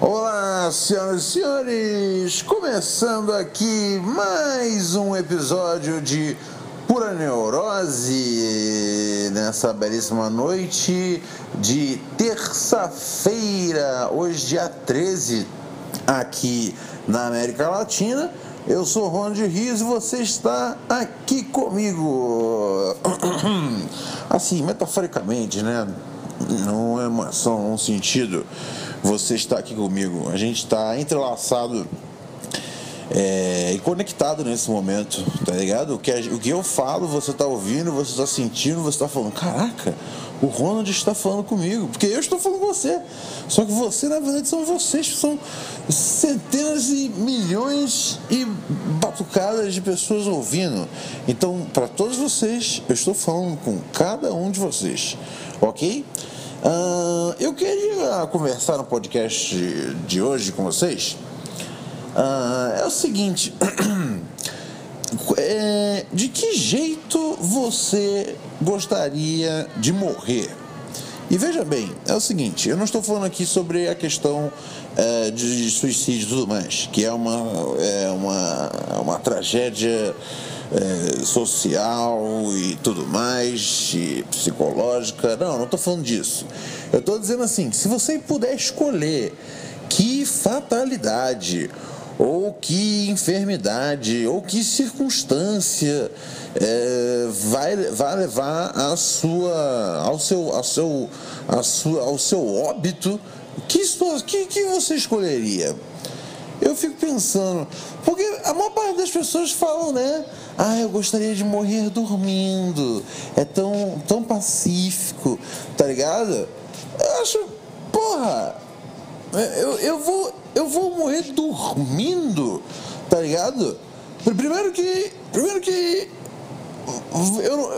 Olá, senhoras e senhores! Começando aqui mais um episódio de Pura Neurose nessa belíssima noite de terça-feira, hoje, dia 13, aqui na América Latina. Eu sou Ron de Rios e você está aqui comigo. Assim, metaforicamente, né? Não é só um sentido você está aqui comigo. A gente está entrelaçado é, e conectado nesse momento, tá ligado? O que, o que eu falo, você está ouvindo, você está sentindo, você está falando, caraca, o Ronald está falando comigo, porque eu estou falando com você. Só que você, na verdade, são vocês, são centenas e milhões e batucadas de pessoas ouvindo. Então, para todos vocês, eu estou falando com cada um de vocês, ok? Ah, eu queria conversar no podcast de, de hoje com vocês. Ah, é o seguinte. É, de que jeito você gostaria de morrer? E veja bem, é o seguinte, eu não estou falando aqui sobre a questão é, de suicídio e tudo mais, que é uma, é uma, uma tragédia é, social e tudo mais, e psicológica. Não, não estou falando disso. Eu estou dizendo assim, se você puder escolher que fatalidade ou que enfermidade, ou que circunstância é, vai, vai levar a sua, ao, seu, ao, seu, a sua, ao seu óbito, que, que, que você escolheria? Eu fico pensando, porque a maior parte das pessoas falam, né? Ah, eu gostaria de morrer dormindo. É tão, tão pacífico, tá ligado? Eu acho, porra, eu, eu, vou, eu vou morrer dormindo, tá ligado? Primeiro que. Primeiro que. Eu,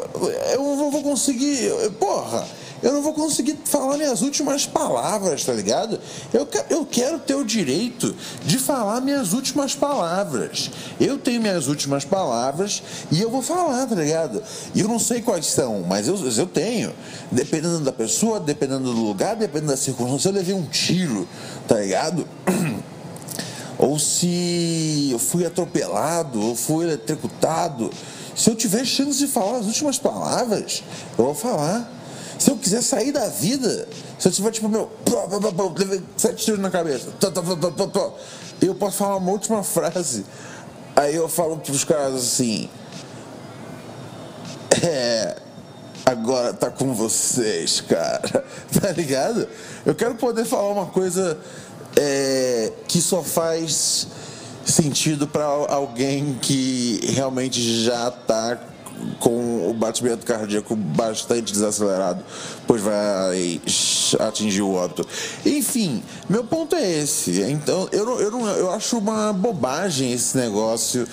eu não vou conseguir. Porra! Eu não vou conseguir falar minhas últimas palavras, tá ligado? Eu, eu quero ter o direito de falar minhas últimas palavras. Eu tenho minhas últimas palavras e eu vou falar, tá ligado? E eu não sei quais são, mas eu, eu tenho. Dependendo da pessoa, dependendo do lugar, dependendo da circunstância, eu levei um tiro, tá ligado? ou se eu fui atropelado, ou fui eletrocutado. Se eu tiver chance de falar as últimas palavras, eu vou falar. Se eu quiser sair da vida, se eu tiver tipo, meu, pô, pô, pô, pô, levei sete tiros na cabeça, tó, tó, tó, tó, tó, eu posso falar uma última frase. Aí eu falo pros caras assim: É. Agora tá com vocês, cara. Tá ligado? Eu quero poder falar uma coisa é, que só faz sentido para alguém que realmente já tá com batimento cardíaco bastante desacelerado, pois vai atingir o óbito. Enfim, meu ponto é esse. Então, eu, não, eu, não, eu acho uma bobagem esse negócio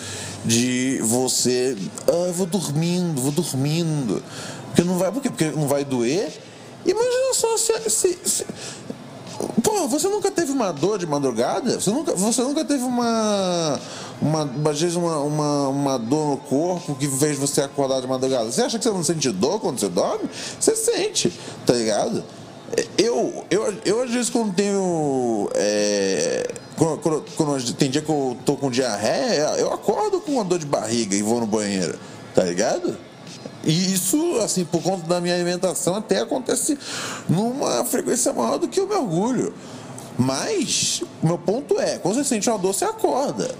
de você. Ah, eu vou dormindo, vou dormindo. Porque não vai, por quê? Porque não vai doer. Imagina só se, se, se Pô, você nunca teve uma dor de madrugada? Você nunca, você nunca teve uma, uma, às vezes uma, uma, uma dor no corpo que fez você acordar de madrugada? Você acha que você não sente dor quando você dorme? Você sente, tá ligado? Eu, eu, eu às vezes quando tenho. É, quando, quando, quando tem dia que eu tô com diarreia, eu acordo com uma dor de barriga e vou no banheiro, tá ligado? E isso, assim, por conta da minha alimentação, até acontece numa frequência maior do que o meu orgulho. Mas, meu ponto é, quando você sente uma dor, você acorda.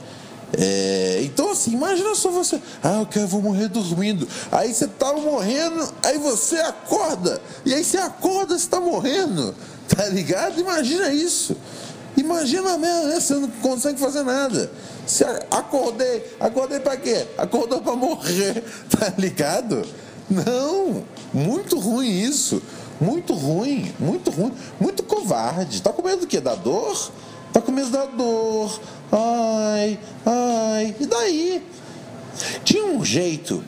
É, então, assim, imagina só você. Ah, eu quero, vou morrer dormindo. Aí você tá morrendo, aí você acorda. E aí você acorda, você tá morrendo. Tá ligado? Imagina isso. Imagina mesmo, né? Você não consegue fazer nada. Você acordei, acordei pra quê? Acordou pra morrer, tá ligado? Não, muito ruim isso. muito ruim, muito ruim, muito covarde. Tá com medo do quê? Da dor? Tá com medo da dor. Ai, ai. E daí? Tinha um jeito.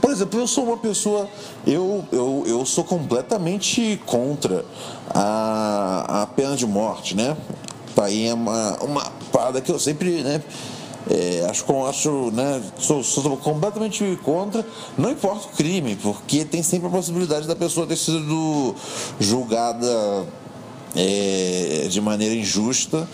Por exemplo, eu sou uma pessoa. Eu, eu, eu sou completamente contra a, a pena de morte, né? Tá aí é uma, uma parada que eu sempre, né? É, acho, acho né, sou, sou, completamente contra, não importa o crime, porque tem sempre a possibilidade da pessoa ter sido julgada é, de maneira injusta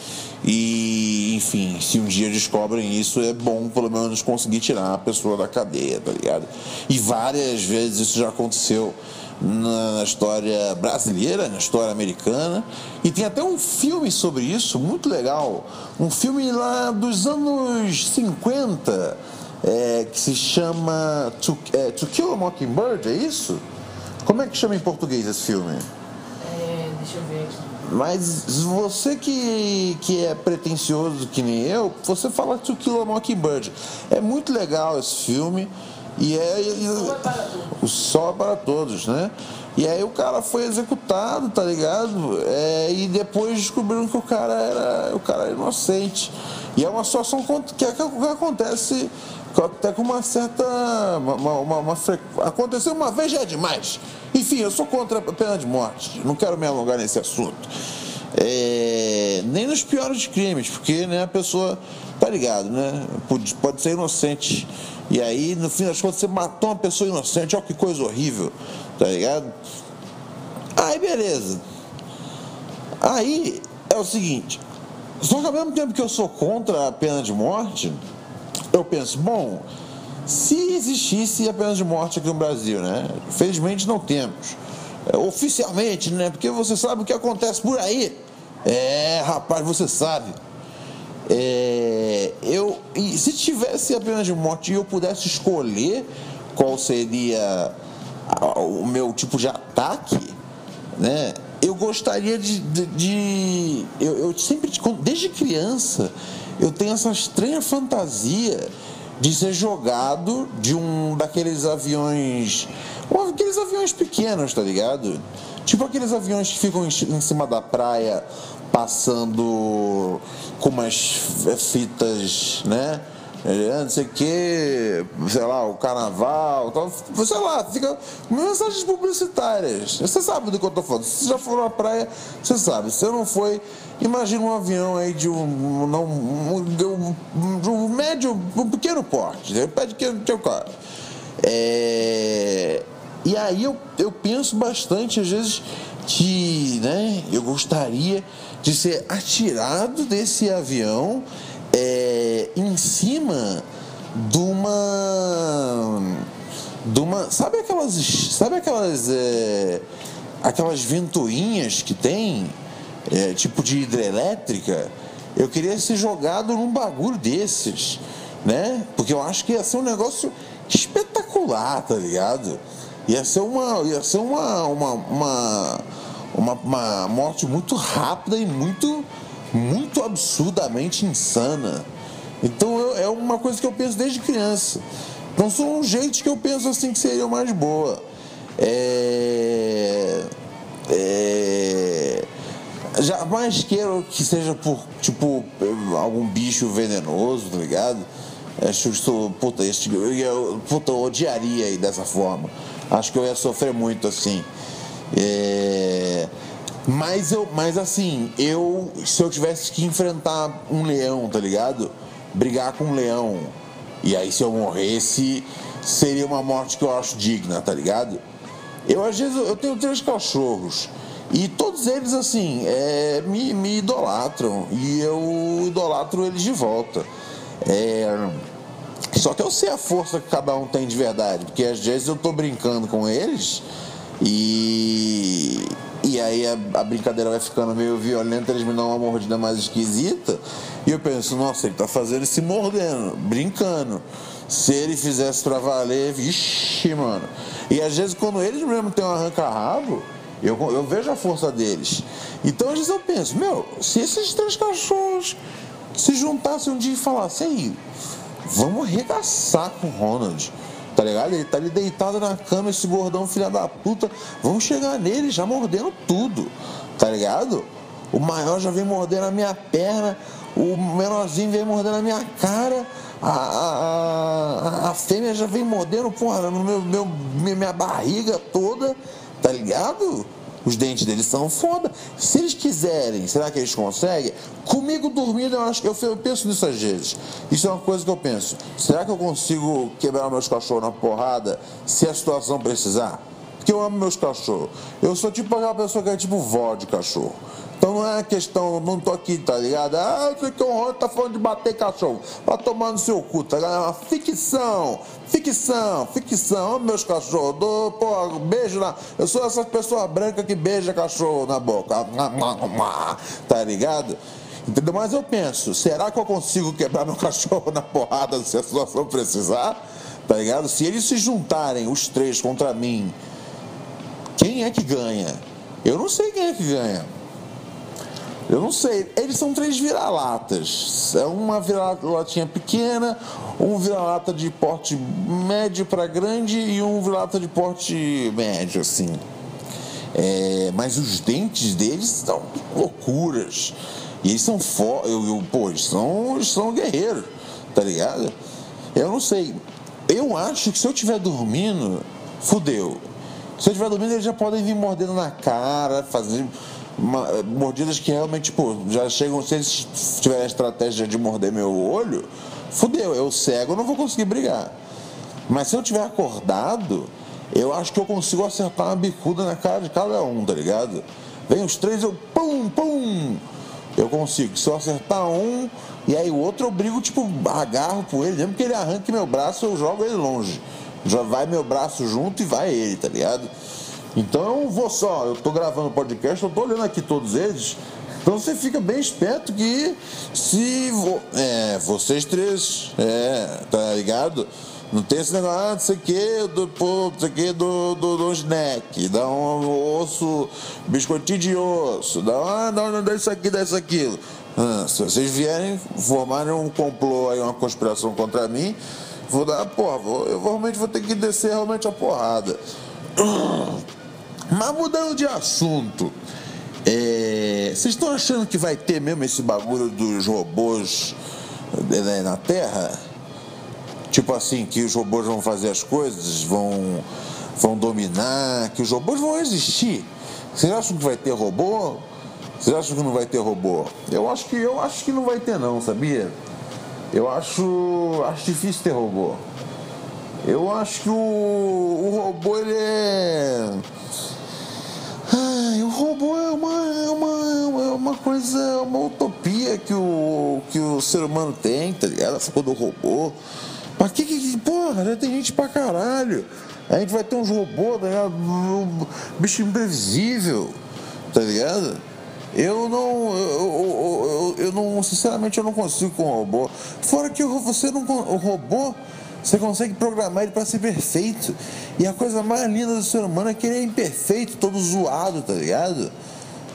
e, enfim, se um dia descobrem isso, é bom pelo menos conseguir tirar a pessoa da cadeia, tá ligado? E várias vezes isso já aconteceu na história brasileira, na história americana. E tem até um filme sobre isso, muito legal. Um filme lá dos anos 50, é, que se chama To, é, to Kill a Mockingbird, é isso? Como é que chama em português esse filme? É, deixa eu ver aqui. Mas você que, que é pretencioso que nem eu, você fala To Kill a Mockingbird. É muito legal esse filme. E é. E, o sol é para todos, né? E aí o cara foi executado, tá ligado? É, e depois descobriram que o cara era, o cara era inocente. E é uma situação que, é, que acontece até com uma certa. Uma, uma, uma, aconteceu uma vez já é demais. Enfim, eu sou contra a pena de morte. Não quero me alongar nesse assunto. É, nem nos piores crimes, porque né, a pessoa, tá ligado, né? Pode, pode ser inocente e aí, no fim das contas, você matou uma pessoa inocente, olha que coisa horrível, tá ligado? Aí, beleza. Aí é o seguinte: só que ao mesmo tempo que eu sou contra a pena de morte, eu penso, bom, se existisse a pena de morte aqui no Brasil, né? Felizmente não temos. É, oficialmente, né? Porque você sabe o que acontece por aí. É, rapaz, você sabe. É, eu, se tivesse a pena de morte e eu pudesse escolher qual seria o meu tipo de ataque, né? Eu gostaria de, de, de eu, eu, sempre, desde criança, eu tenho essa estranha fantasia de ser jogado de um daqueles aviões, aqueles aviões pequenos, tá ligado? Tipo aqueles aviões que ficam em cima da praia passando com umas fitas, né? É, não sei o que, sei lá, o carnaval, tal, sei lá, fica mensagens publicitárias. Você sabe do que eu tô falando. Se você já for na praia, você sabe. Se você não foi, imagina um avião aí de um, não, um, de um médio, um pequeno porte, pede que teu carro. É, e aí eu, eu penso bastante, às vezes, que né, eu gostaria de ser atirado desse avião é, em cima de uma. De uma sabe aquelas. Sabe aquelas. É, aquelas ventoinhas que tem, é, tipo de hidrelétrica? Eu queria ser jogado num bagulho desses, né? Porque eu acho que ia ser um negócio espetacular, tá ligado? Ia ser uma. Ia ser uma, uma, uma uma, uma morte muito rápida e muito, muito absurdamente insana. Então eu, é uma coisa que eu penso desde criança. Então são um jeito que eu penso assim que seria mais boa. É, é, jamais quero que seja por tipo algum bicho venenoso, tá ligado? Acho que estou, puta, eu, eu, puta, eu odiaria aí dessa forma. Acho que eu ia sofrer muito assim. É, mas eu, mas assim, eu se eu tivesse que enfrentar um leão, tá ligado? Brigar com um leão. E aí se eu morresse, seria uma morte que eu acho digna, tá ligado? Eu às vezes eu tenho três cachorros. E todos eles, assim, é, me, me idolatram. E eu idolatro eles de volta. É, só que eu sei a força que cada um tem de verdade. Porque às vezes eu tô brincando com eles e, e aí a, a, brincadeira vai ficando meio violenta, eles me dão uma mordida mais esquisita. E eu penso, nossa, ele tá fazendo se mordendo, brincando. Se ele fizesse pra valer, vixi, mano. E às vezes quando eles mesmo têm um arranca-rabo, eu, eu vejo a força deles. Então às vezes eu penso, meu, se esses três cachorros se juntassem um dia e falassem, aí, vamos arregaçar com o Ronald Tá ligado? Ele tá ali deitado na cama, esse gordão filha da puta. Vamos chegar nele já mordendo tudo. Tá ligado? O maior já vem mordendo a minha perna, o menorzinho vem mordendo a minha cara, a, a, a, a fêmea já vem mordendo, porra, no meu, meu, minha barriga toda, tá ligado? Os dentes deles são foda. Se eles quiserem, será que eles conseguem? Comigo dormindo, eu acho eu, eu penso nisso às vezes. Isso é uma coisa que eu penso. Será que eu consigo quebrar meus cachorros na porrada se a situação precisar? Porque eu amo meus cachorros. Eu sou tipo aquela pessoa que é tipo vó de cachorro. Então não é questão, não tô aqui, tá ligado? Ah, sei que o Ron tá falando de bater cachorro. Vai tomar no seu cu, tá ligado? É uma ficção, ficção, ficção. Meus cachorros, dou, pô, beijo na. Eu sou essa pessoa branca que beija cachorro na boca. Tá ligado? Entendeu? Mas eu penso, será que eu consigo quebrar meu cachorro na porrada se a situação precisar? Tá ligado? Se eles se juntarem, os três contra mim, quem é que ganha? Eu não sei quem é que ganha. Eu não sei. Eles são três vira-latas. É uma vira-latinha pequena, um vira-lata de porte médio para grande e um vira-lata de porte médio, assim. É, mas os dentes deles são loucuras. E eles são fortes. Pô, eles são, são guerreiros, tá ligado? Eu não sei. Eu acho que se eu estiver dormindo, fudeu. Se eu estiver dormindo, eles já podem vir mordendo na cara, fazendo mordidas que realmente, tipo, já chegam, se eles tiverem a estratégia de morder meu olho, fudeu, eu cego, não vou conseguir brigar. Mas se eu tiver acordado, eu acho que eu consigo acertar uma bicuda na cara de cada um, tá ligado? Vem os três, eu pum, pum. Eu consigo. Se eu acertar um, e aí o outro eu brigo, tipo, agarro por ele, mesmo que ele arranque meu braço, eu jogo ele longe. Já vai meu braço junto e vai ele, tá ligado? Então vou só, eu estou gravando o podcast, eu estou olhando aqui todos eles. Então você fica bem esperto que se vo, é, vocês três, é, tá ligado? Não tem esse negócio, ah, não sei o que, do, pô, não sei o que, do, do, do snack, dá um osso, biscoitinho de osso, dá, ah, não, não, dá isso aqui, dá isso aquilo. Ah, se vocês vierem, formarem um complô aí, uma conspiração contra mim, vou dar, porra, vou, eu realmente vou ter que descer realmente a porrada. Mas mudando de assunto, é, vocês estão achando que vai ter mesmo esse bagulho dos robôs né, na Terra? Tipo assim, que os robôs vão fazer as coisas, vão, vão dominar, que os robôs vão existir. Vocês acham que vai ter robô? Vocês acham que não vai ter robô? Eu acho que eu acho que não vai ter não, sabia? Eu acho, acho difícil ter robô. Eu acho que o, o robô ele é Ai, o robô é uma, é uma, é uma coisa, é uma utopia que o, que o ser humano tem, tá ligado? Essa coisa do robô. Mas que que. Porra, já tem gente pra caralho. A gente vai ter uns robôs, tá ligado? Um bicho imprevisível, tá ligado? Eu não, eu, eu, eu, eu, não, sinceramente, eu não consigo com o robô. Fora que você não, o robô você consegue programar ele para ser perfeito. E a coisa mais linda do ser humano é que ele é imperfeito, todo zoado, tá ligado?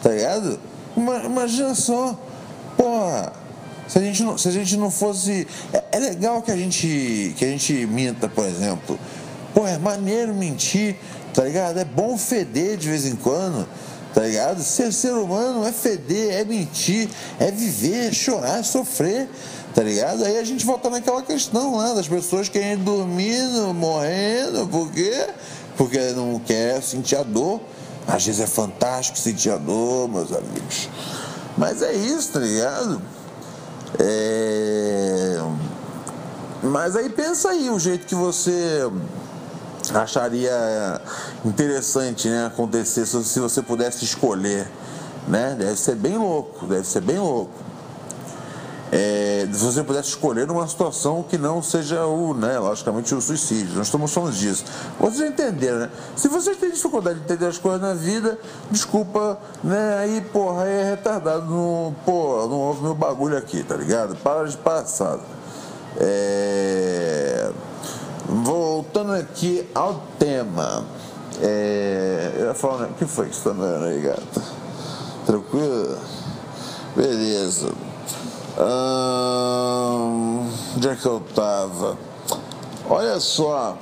Tá ligado? Imagina só, porra, se a gente não, se a gente não fosse. É, é legal que a gente que a gente minta, por exemplo. Pô, é maneiro mentir, tá ligado? É bom feder de vez em quando, tá ligado? Ser ser humano é feder, é mentir, é viver, é chorar, é sofrer tá ligado? Aí a gente volta naquela questão lá das pessoas querendo dormir, morrendo, por quê? Porque não quer sentir a dor. Às vezes é fantástico sentir a dor, meus amigos. Mas é isso, tá ligado? É... Mas aí pensa aí o jeito que você acharia interessante né, acontecer se você pudesse escolher. Né? Deve ser bem louco, deve ser bem louco é, se você pudesse escolher uma situação que não seja o, né, logicamente, o suicídio. Nós estamos falando disso. Vocês entenderam, né? Se vocês têm dificuldade de entender as coisas na vida, desculpa, né? Aí, porra, aí é retardado. No, pô, não ouve meu bagulho aqui, tá ligado? Para de passada. É, voltando aqui ao tema. É, eu ia falar, né? o que foi que você está vendo aí, gata? Tranquilo? Beleza. Hum, onde é que eu tava? Olha só,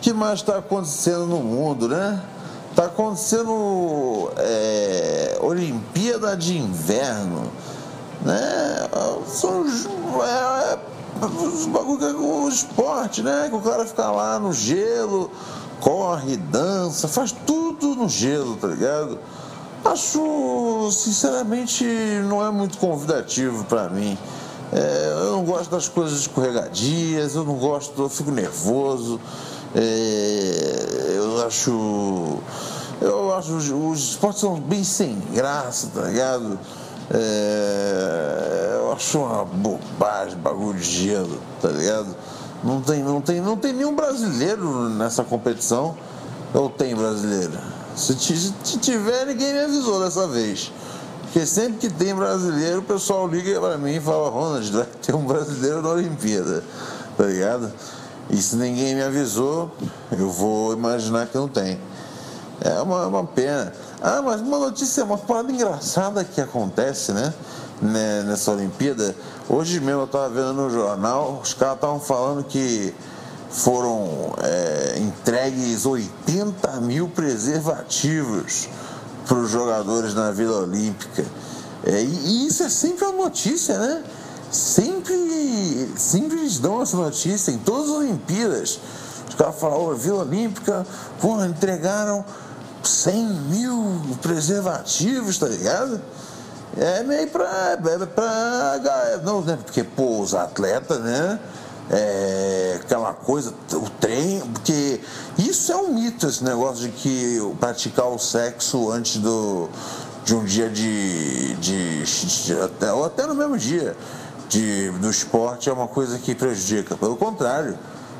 que mais está acontecendo no mundo, né? Está acontecendo é, Olimpíada de Inverno, né? São é, os bagulho o esporte, né? Que o cara fica lá no gelo, corre, dança, faz tudo no gelo, tá ligado? Acho, sinceramente, não é muito convidativo para mim. É, eu não gosto das coisas escorregadias, eu não gosto, eu fico nervoso. É, eu acho. Eu acho os, os esportes são bem sem graça, tá ligado? É, eu acho uma bobagem, bagulho de gelo, tá ligado? Não tem, não, tem, não tem nenhum brasileiro nessa competição. Ou tem brasileiro? Se, tiver, ninguém me avisou dessa vez. Porque sempre que tem brasileiro, o pessoal liga para mim e fala, Ronald, vai ter um brasileiro na Olimpíada, tá ligado? E se ninguém me avisou, eu vou imaginar que não tem. É uma, uma pena. Ah, mas uma notícia, uma parada engraçada que acontece, né? né nessa Olimpíada. Hoje mesmo eu estava vendo no jornal, os caras estavam falando que foram é, entregues 80 mil preservativos para os jogadores na Vila Olímpica. É, e, isso é sempre uma notícia, né? Sempre, sempre eles dão essa notícia em todas as Olimpíadas. Os caras falam, oh, Vila Olímpica, porra, entregaram 100 mil preservativos, tá ligado? É meio pra. É pra não, né? Porque, pô, os atletas, né? É, aquela coisa, o trem, porque isso é um mito, esse negócio de que praticar o sexo antes do, de um dia de. de, de até, ou até no mesmo dia de, do esporte é uma coisa que prejudica. Pelo contrário,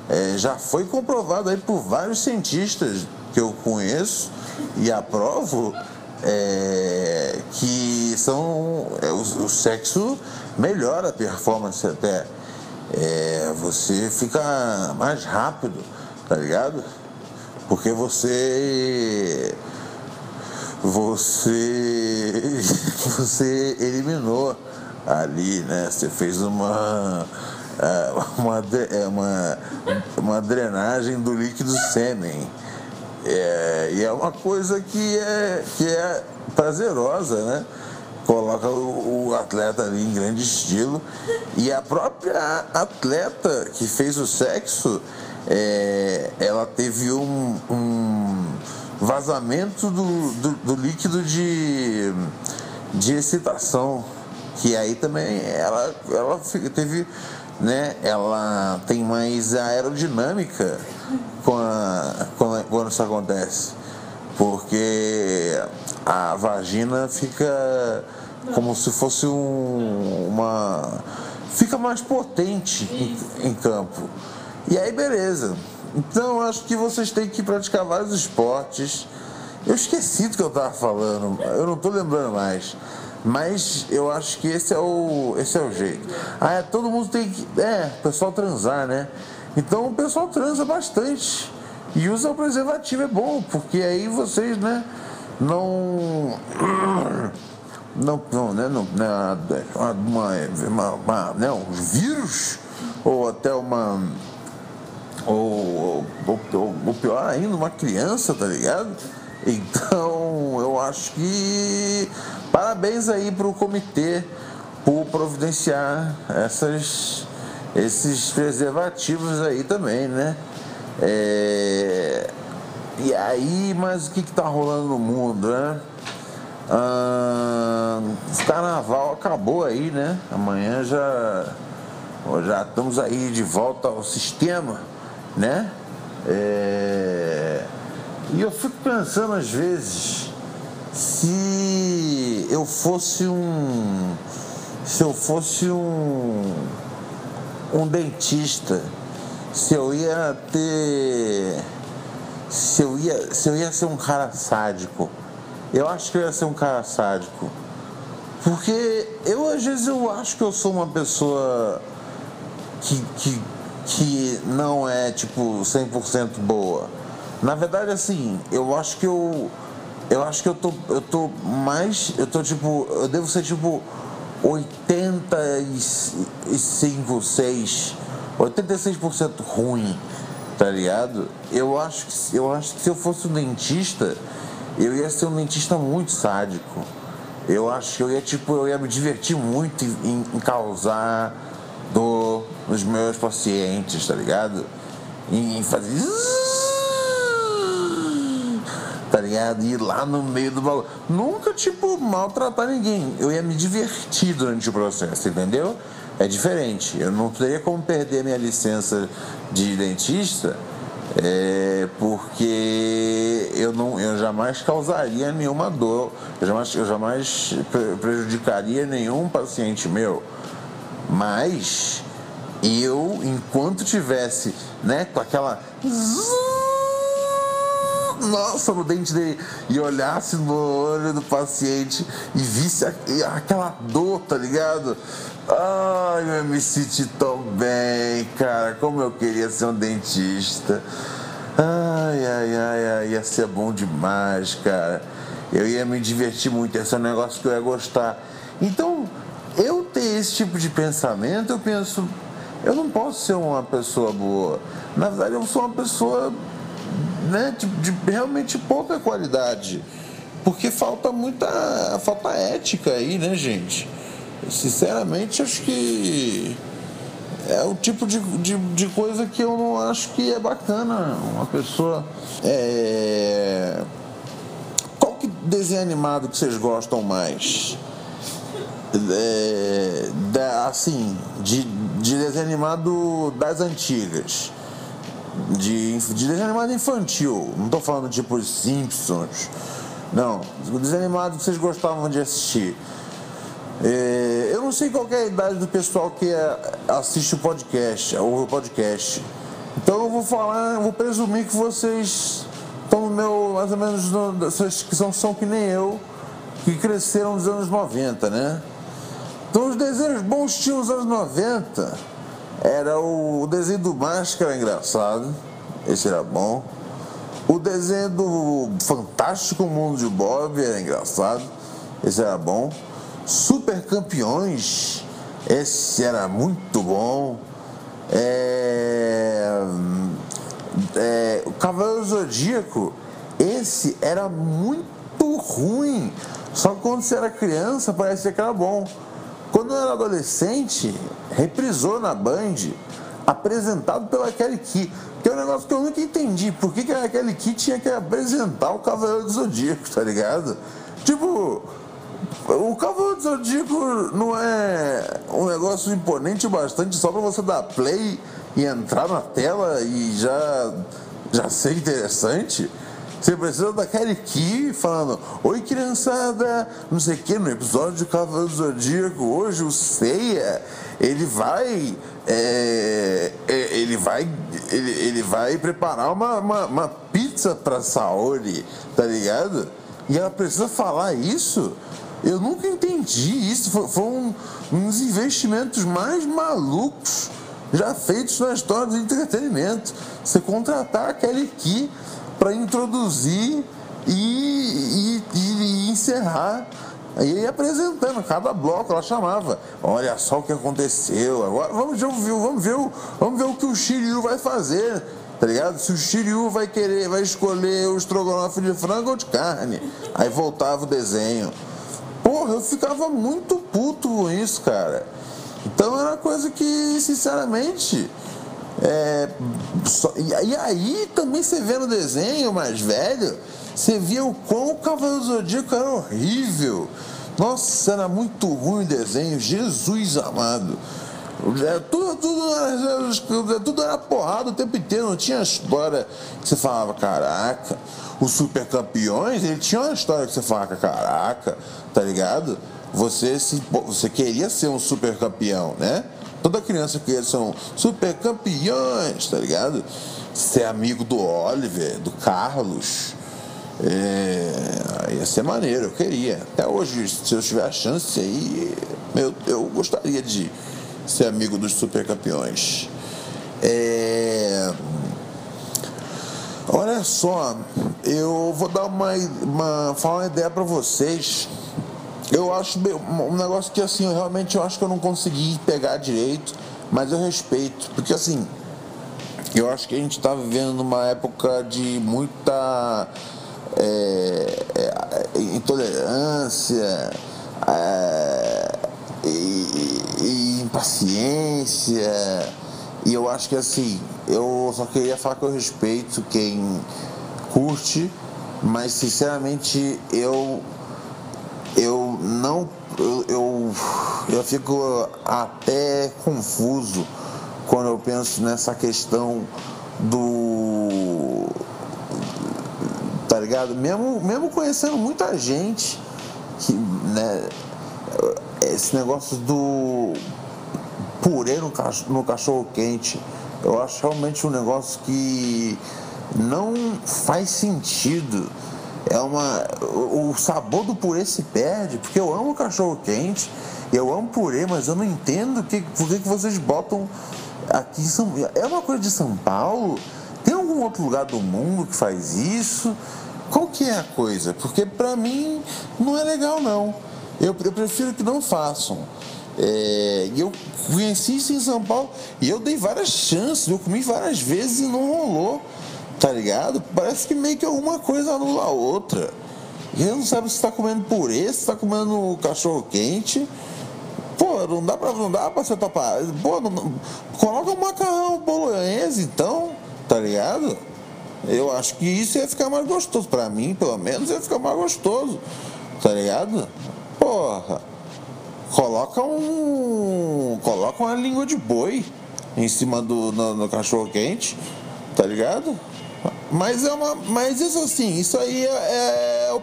é, já foi comprovado aí por vários cientistas que eu conheço e aprovo é, que são é, o, o, sexo melhora a performance até é, você fica mais rápido, tá ligado? Porque você. Você. Você eliminou ali, né? Você fez uma. É, uma, é, uma, uma drenagem do líquido sêmen. É, e é uma coisa que é, que é prazerosa, né? Coloca o, o, atleta ali em grande estilo. E a própria atleta que fez o sexo, é, ela teve um, um vazamento do, do, do, líquido de, de excitação. Que aí também ela, ela teve. Né, ela tem mais aerodinâmica quando, quando isso acontece. Porque a vagina fica como se fosse um, uma. fica mais potente em, em campo. E aí, beleza. Então, acho que vocês têm que praticar vários esportes. Eu esqueci do que eu estava falando, eu não estou lembrando mais. Mas eu acho que esse é o, esse é o jeito. Ah, é, todo mundo tem que. É, o pessoal transar, né? Então o pessoal transa bastante. E usa o preservativo, é bom, porque aí vocês, né? não não não né, não, né, uma, uma, uma, né, um vírus ou até uma ou, ou, ou, ou pior ainda uma criança tá ligado então eu acho que parabéns aí para o comitê por providenciar essas esses preservativos aí também né é, e aí, mas o que está rolando no mundo, né? Ah, o carnaval acabou aí, né? Amanhã já, já estamos aí de volta ao sistema, né? É, e eu fico pensando às vezes se eu fosse um. Se eu fosse um. um dentista, se eu ia ter se eu ia, se eu ia ser um cara sádico. Eu acho que eu ia ser um cara sádico. Porque eu, às vezes, eu acho que eu sou uma pessoa que, que, que não é, tipo, 100% boa. Na verdade, assim, eu acho que eu. Eu acho que eu tô, eu tô mais. Eu tô, tipo. Eu devo ser, tipo, 85, 6. 86% ruim tá ligado? Eu acho que, eu acho que se eu fosse um dentista, eu ia ser um dentista muito sádico. Eu acho que eu ia, tipo, eu ia me divertir muito em, em causar dor nos meus pacientes, tá ligado? Em fazer. Tá ligado? Ir lá no meio do bagulho. Nunca, tipo, maltratar ninguém. Eu ia me divertir durante o processo, entendeu? É diferente. Eu não teria como perder minha licença de dentista é, porque eu, não, eu jamais causaria nenhuma dor, eu jamais, eu jamais prejudicaria nenhum paciente meu. Mas eu, enquanto tivesse né, com aquela. Nossa, no dente dele, e olhasse no olho do paciente e visse aquela dor, tá ligado? Ai, eu me senti tão bem, cara. Como eu queria ser um dentista. Ai, ai, ai, ai, ia ser bom demais, cara. Eu ia me divertir muito, esse é um negócio que eu ia gostar. Então, eu ter esse tipo de pensamento, eu penso, eu não posso ser uma pessoa boa. Na verdade, eu sou uma pessoa né, de, de realmente pouca qualidade. Porque falta muita. falta ética aí, né, gente? Sinceramente, acho que é o tipo de, de, de, coisa que eu não acho que é bacana. Uma pessoa. É... Qual que desenho animado que vocês gostam mais? É, da, assim, de, de desenho animado das antigas. De, de desenho animado infantil. Não estou falando tipo Simpsons. Não. Desenho animado que vocês gostavam de assistir. É, eu não sei qual é a idade do pessoal que é, assiste o podcast, ouve o podcast. Então eu vou falar, eu vou presumir que vocês estão no meu, mais ou menos, no, que são, são que nem eu, que cresceram nos anos 90, né? Então os desenhos bons tinham nos anos 90. Era o, o desenho do Máscara engraçado, esse era bom. O desenho do Fantástico Mundo de Bob era engraçado, esse era bom. Super Campeões, esse era muito bom. É, é, o Cavaleiro Zodíaco, esse era muito ruim. Só que quando você era criança parecia que era bom. Quando eu era adolescente, reprisou na Band, apresentado pela Kelly Key. Que é um negócio que eu nunca entendi. Por que, que a Kelly Key tinha que apresentar o Cavaleiro do Zodíaco, tá ligado? Tipo, o Cavaleiro do Zodíaco não é um negócio imponente bastante só para você dar play e entrar na tela e já, já ser interessante? Você precisa daquele Key falando: Oi, criançada, não sei o que, no episódio de Cavaleiro do Zodíaco, hoje o Seiya, ele vai. É, é, ele vai. Ele, ele vai preparar uma, uma, uma pizza pra Saori, tá ligado? E ela precisa falar isso? Eu nunca entendi isso. Foram um, dos investimentos mais malucos já feitos na história do entretenimento. Você contratar aquela equipe para introduzir e, e, e, encerrar. Aí apresentando, cada bloco ela chamava. Olha só o que aconteceu. Agora vamos ver, vamos ver, vamos ver o que o Shiryu vai fazer. Tá ligado? Se o Shiryu vai querer, vai escolher o estrogonofe de frango ou de carne. Aí voltava o desenho. Porra, eu ficava muito puto com isso, cara. Então era coisa que, sinceramente. É, só, e, e, aí também você vê no desenho mais velho, você via o quão o Cavaleiro Zodíaco era horrível. Nossa, era muito ruim o desenho, Jesus amado. É, tudo, tudo, era, tudo era porrada o tempo inteiro, não tinha história que você falava, caraca, os super campeões, ele tinha uma história que você falava, caraca, tá ligado? Você, se, você queria ser um super campeão, né? Toda criança queria ser um super campeões, tá ligado? Ser amigo do Oliver, do Carlos. É, ia ser maneiro, eu queria. Até hoje, se eu tiver a chance aí, eu, eu gostaria de ser amigo dos super campeões. É... Olha só, eu vou dar uma, uma falar uma ideia para vocês. Eu acho um negócio que assim, eu realmente eu acho que eu não consegui pegar direito, mas eu respeito, porque assim, eu acho que a gente está vivendo numa época de muita é, é, intolerância é, e, e impaciência. E eu acho que assim, eu só queria falar que eu respeito quem curte, mas sinceramente eu eu não eu, eu, eu fico até confuso quando eu penso nessa questão do tá ligado? Mesmo, mesmo conhecendo muita gente que, né, esse negócio do purê no cachorro, no cachorro quente, eu acho realmente um negócio que não faz sentido. É uma, o sabor do purê se perde, porque eu amo cachorro quente, eu amo purê, mas eu não entendo que, por que, que vocês botam aqui em São É uma coisa de São Paulo? Tem algum outro lugar do mundo que faz isso? Qual que é a coisa? Porque para mim não é legal não. Eu, eu prefiro que não façam. É, eu conheci isso em São Paulo e eu dei várias chances, eu comi várias vezes e não rolou, tá ligado? Parece que meio que alguma coisa anula a outra. E não sabe se está comendo purê, se está comendo cachorro quente. Pô, não dá pra, não dá pra ser topar. Pô, não, coloca um macarrão bolonhesa então, tá ligado? Eu acho que isso ia ficar mais gostoso. Pra mim, pelo menos, ia ficar mais gostoso. Tá ligado? Porra. Coloca um. Coloca uma língua de boi em cima do no, no cachorro quente, tá ligado? Mas é uma. Mas isso assim, isso aí é, é.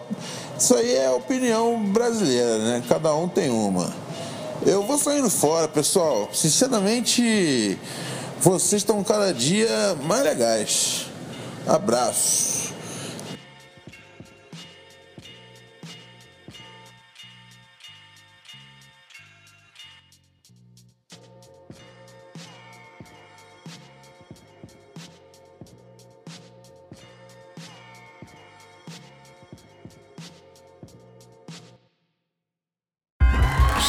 Isso aí é opinião brasileira, né? Cada um tem uma. Eu vou saindo fora, pessoal. Sinceramente, vocês estão cada dia mais legais. Abraço.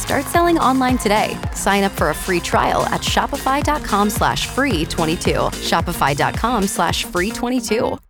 Start selling online today. Sign up for a free trial at shopify.com slash free 22. Shopify.com slash free 22.